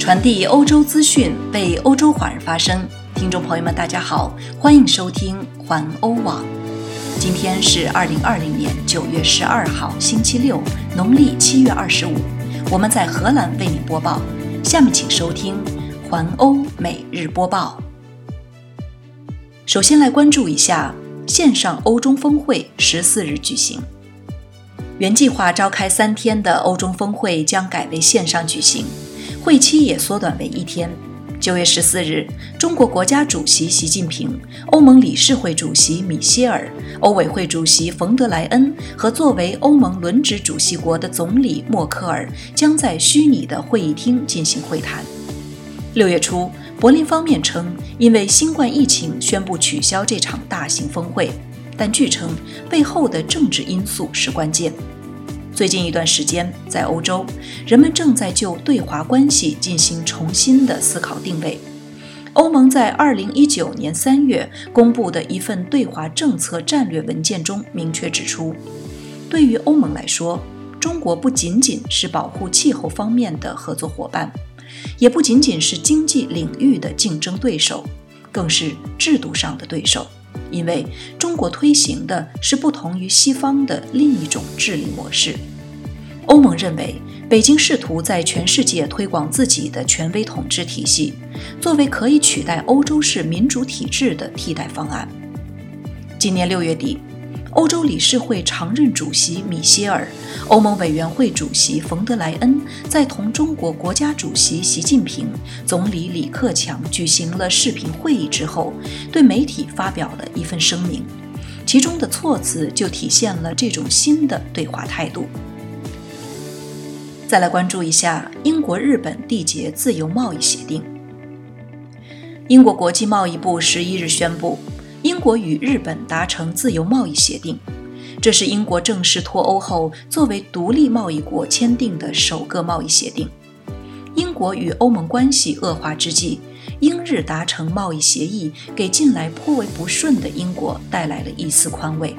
传递欧洲资讯，为欧洲华人发声。听众朋友们，大家好，欢迎收听环欧网。今天是二零二零年九月十二号，星期六，农历七月二十五。我们在荷兰为您播报。下面请收听环欧每日播报。首先来关注一下线上欧中峰会十四日举行。原计划召开三天的欧中峰会将改为线上举行。会期也缩短为一天。九月十四日，中国国家主席习近平、欧盟理事会主席米歇尔、欧委会主席冯德莱恩和作为欧盟轮值主席国的总理默克尔将在虚拟的会议厅进行会谈。六月初，柏林方面称因为新冠疫情宣布取消这场大型峰会，但据称背后的政治因素是关键。最近一段时间，在欧洲，人们正在就对华关系进行重新的思考定位。欧盟在2019年3月公布的一份对华政策战略文件中明确指出，对于欧盟来说，中国不仅仅是保护气候方面的合作伙伴，也不仅仅是经济领域的竞争对手，更是制度上的对手。因为中国推行的是不同于西方的另一种治理模式。欧盟认为，北京试图在全世界推广自己的权威统治体系，作为可以取代欧洲式民主体制的替代方案。今年六月底。欧洲理事会常任主席米歇尔、欧盟委员会主席冯德莱恩在同中国国家主席习近平、总理李克强举行了视频会议之后，对媒体发表了一份声明，其中的措辞就体现了这种新的对华态度。再来关注一下英国、日本缔结自由贸易协定。英国国际贸易部十一日宣布。英国与日本达成自由贸易协定，这是英国正式脱欧后作为独立贸易国签订的首个贸易协定。英国与欧盟关系恶化之际，英日达成贸易协议，给近来颇为不顺的英国带来了一丝宽慰。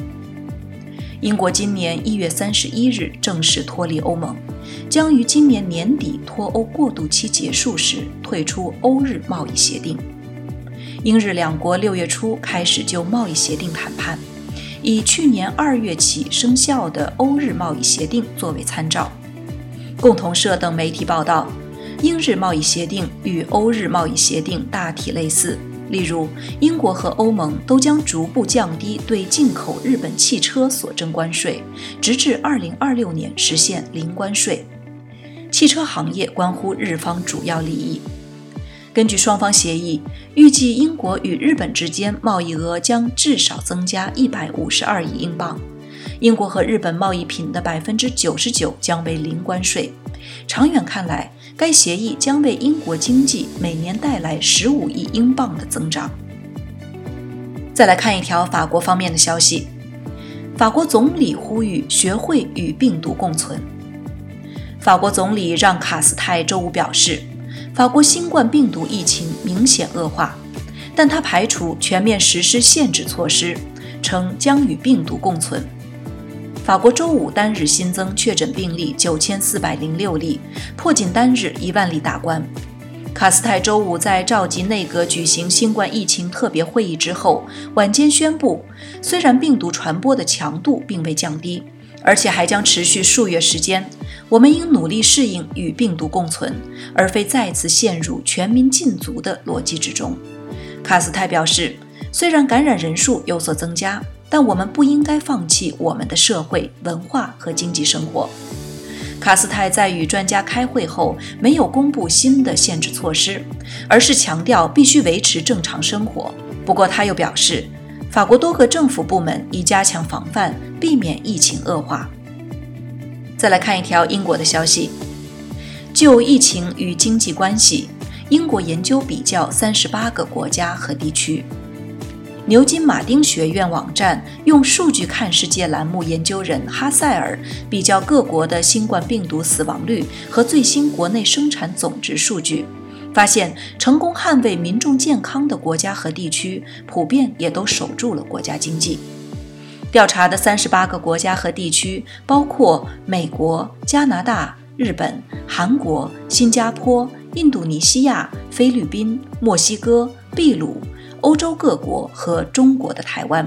英国今年一月三十一日正式脱离欧盟，将于今年年底脱欧过渡期结束时退出欧日贸易协定。英日两国六月初开始就贸易协定谈判，以去年二月起生效的欧日贸易协定作为参照。共同社等媒体报道，英日贸易协定与欧日贸易协定大体类似，例如英国和欧盟都将逐步降低对进口日本汽车所征关税，直至二零二六年实现零关税。汽车行业关乎日方主要利益。根据双方协议，预计英国与日本之间贸易额将至少增加一百五十二亿英镑。英国和日本贸易品的百分之九十九将为零关税。长远看来，该协议将为英国经济每年带来十五亿英镑的增长。再来看一条法国方面的消息：法国总理呼吁学会与病毒共存。法国总理让·卡斯泰周五表示。法国新冠病毒疫情明显恶化，但他排除全面实施限制措施，称将与病毒共存。法国周五单日新增确诊病例九千四百零六例，破仅单日一万例大关。卡斯泰周五在召集内阁举行新冠疫情特别会议之后，晚间宣布，虽然病毒传播的强度并未降低。而且还将持续数月时间。我们应努力适应与病毒共存，而非再次陷入全民禁足的逻辑之中。卡斯泰表示，虽然感染人数有所增加，但我们不应该放弃我们的社会、文化和经济生活。卡斯泰在与专家开会后，没有公布新的限制措施，而是强调必须维持正常生活。不过，他又表示。法国多个政府部门已加强防范，避免疫情恶化。再来看一条英国的消息：就疫情与经济关系，英国研究比较三十八个国家和地区。牛津马丁学院网站用“数据看世界”栏目研究人哈塞尔比较各国的新冠病毒死亡率和最新国内生产总值数据。发现成功捍卫民众健康的国家和地区，普遍也都守住了国家经济。调查的三十八个国家和地区包括美国、加拿大、日本、韩国、新加坡、印度尼西亚、菲律宾、墨西哥、秘鲁、欧洲各国和中国的台湾。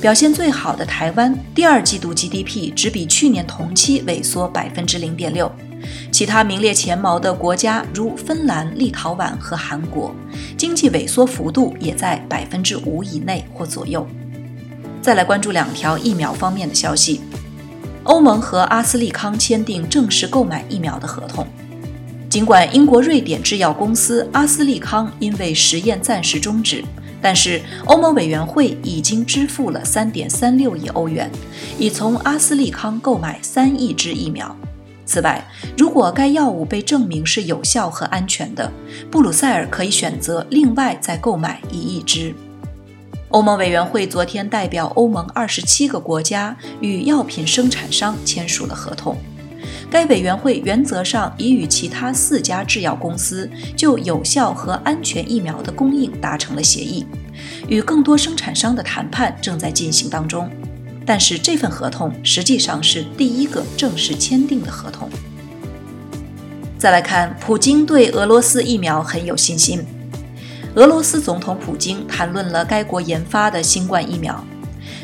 表现最好的台湾，第二季度 GDP 只比去年同期萎缩百分之零点六。其他名列前茅的国家如芬兰、立陶宛和韩国，经济萎缩幅度也在百分之五以内或左右。再来关注两条疫苗方面的消息：欧盟和阿斯利康签订正式购买疫苗的合同。尽管英国瑞典制药公司阿斯利康因为实验暂时终止。但是欧盟委员会已经支付了三点三六亿欧元，已从阿斯利康购买三亿支疫苗。此外，如果该药物被证明是有效和安全的，布鲁塞尔可以选择另外再购买一亿支。欧盟委员会昨天代表欧盟二十七个国家与药品生产商签署了合同。该委员会原则上已与其他四家制药公司就有效和安全疫苗的供应达成了协议，与更多生产商的谈判正在进行当中。但是这份合同实际上是第一个正式签订的合同。再来看，普京对俄罗斯疫苗很有信心。俄罗斯总统普京谈论了该国研发的新冠疫苗，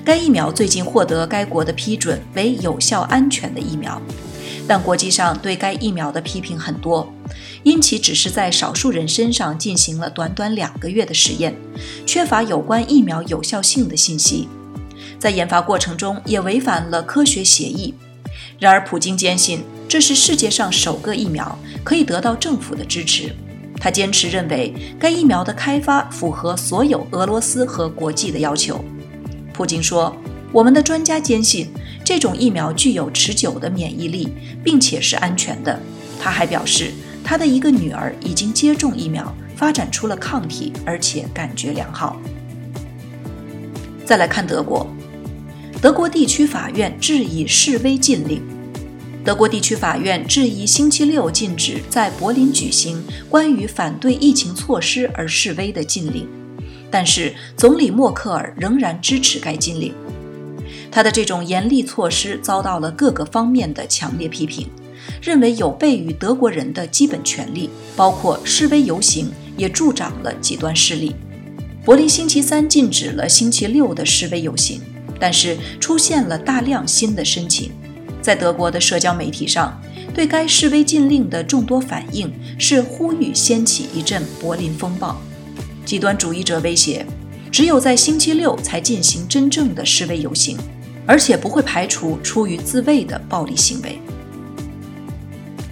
该疫苗最近获得该国的批准为有效、安全的疫苗。但国际上对该疫苗的批评很多，因其只是在少数人身上进行了短短两个月的实验，缺乏有关疫苗有效性的信息，在研发过程中也违反了科学协议。然而，普京坚信这是世界上首个疫苗，可以得到政府的支持。他坚持认为该疫苗的开发符合所有俄罗斯和国际的要求。普京说：“我们的专家坚信。”这种疫苗具有持久的免疫力，并且是安全的。他还表示，他的一个女儿已经接种疫苗，发展出了抗体，而且感觉良好。再来看德国，德国地区法院质疑示威禁令。德国地区法院质疑星期六禁止在柏林举行关于反对疫情措施而示威的禁令，但是总理默克尔仍然支持该禁令。他的这种严厉措施遭到了各个方面的强烈批评，认为有悖于德国人的基本权利，包括示威游行，也助长了极端势力。柏林星期三禁止了星期六的示威游行，但是出现了大量新的申请。在德国的社交媒体上，对该示威禁令的众多反应是呼吁掀起一阵柏林风暴。极端主义者威胁，只有在星期六才进行真正的示威游行。而且不会排除出于自卫的暴力行为。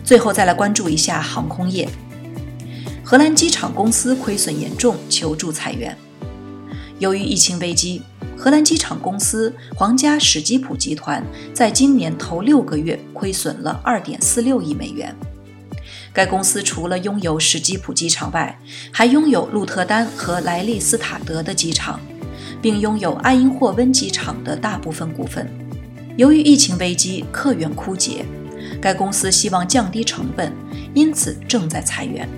最后再来关注一下航空业，荷兰机场公司亏损严重，求助裁员。由于疫情危机，荷兰机场公司皇家史基普集团在今年头六个月亏损了2.46亿美元。该公司除了拥有史基普机场外，还拥有鹿特丹和莱利斯塔德的机场。并拥有爱因霍温机场的大部分股份。由于疫情危机，客源枯竭，该公司希望降低成本，因此正在裁员，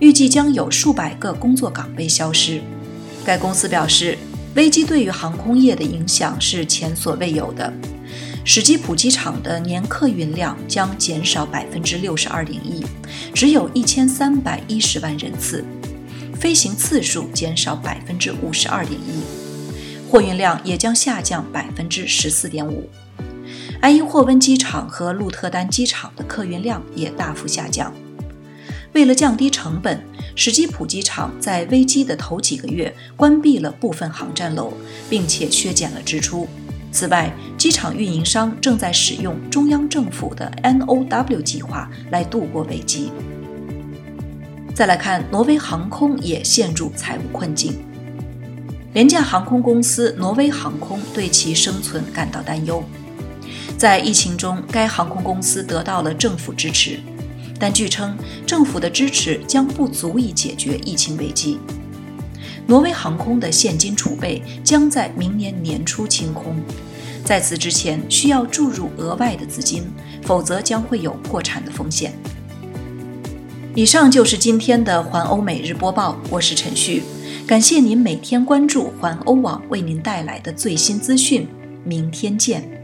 预计将有数百个工作岗位消失。该公司表示，危机对于航空业的影响是前所未有的。史基普机场的年客运量将减少百分之六十二点一，只有一千三百一十万人次，飞行次数减少百分之五十二点一。货运量也将下降百分之十四点五，埃因霍温机场和鹿特丹机场的客运量也大幅下降。为了降低成本，史基普机场在危机的头几个月关闭了部分航站楼，并且削减了支出。此外，机场运营商正在使用中央政府的 NOW 计划来度过危机。再来看，挪威航空也陷入财务困境。廉价航空公司挪威航空对其生存感到担忧。在疫情中，该航空公司得到了政府支持，但据称政府的支持将不足以解决疫情危机。挪威航空的现金储备将在明年年初清空，在此之前需要注入额外的资金，否则将会有破产的风险。以上就是今天的环欧每日播报，我是陈旭。感谢您每天关注环欧网为您带来的最新资讯，明天见。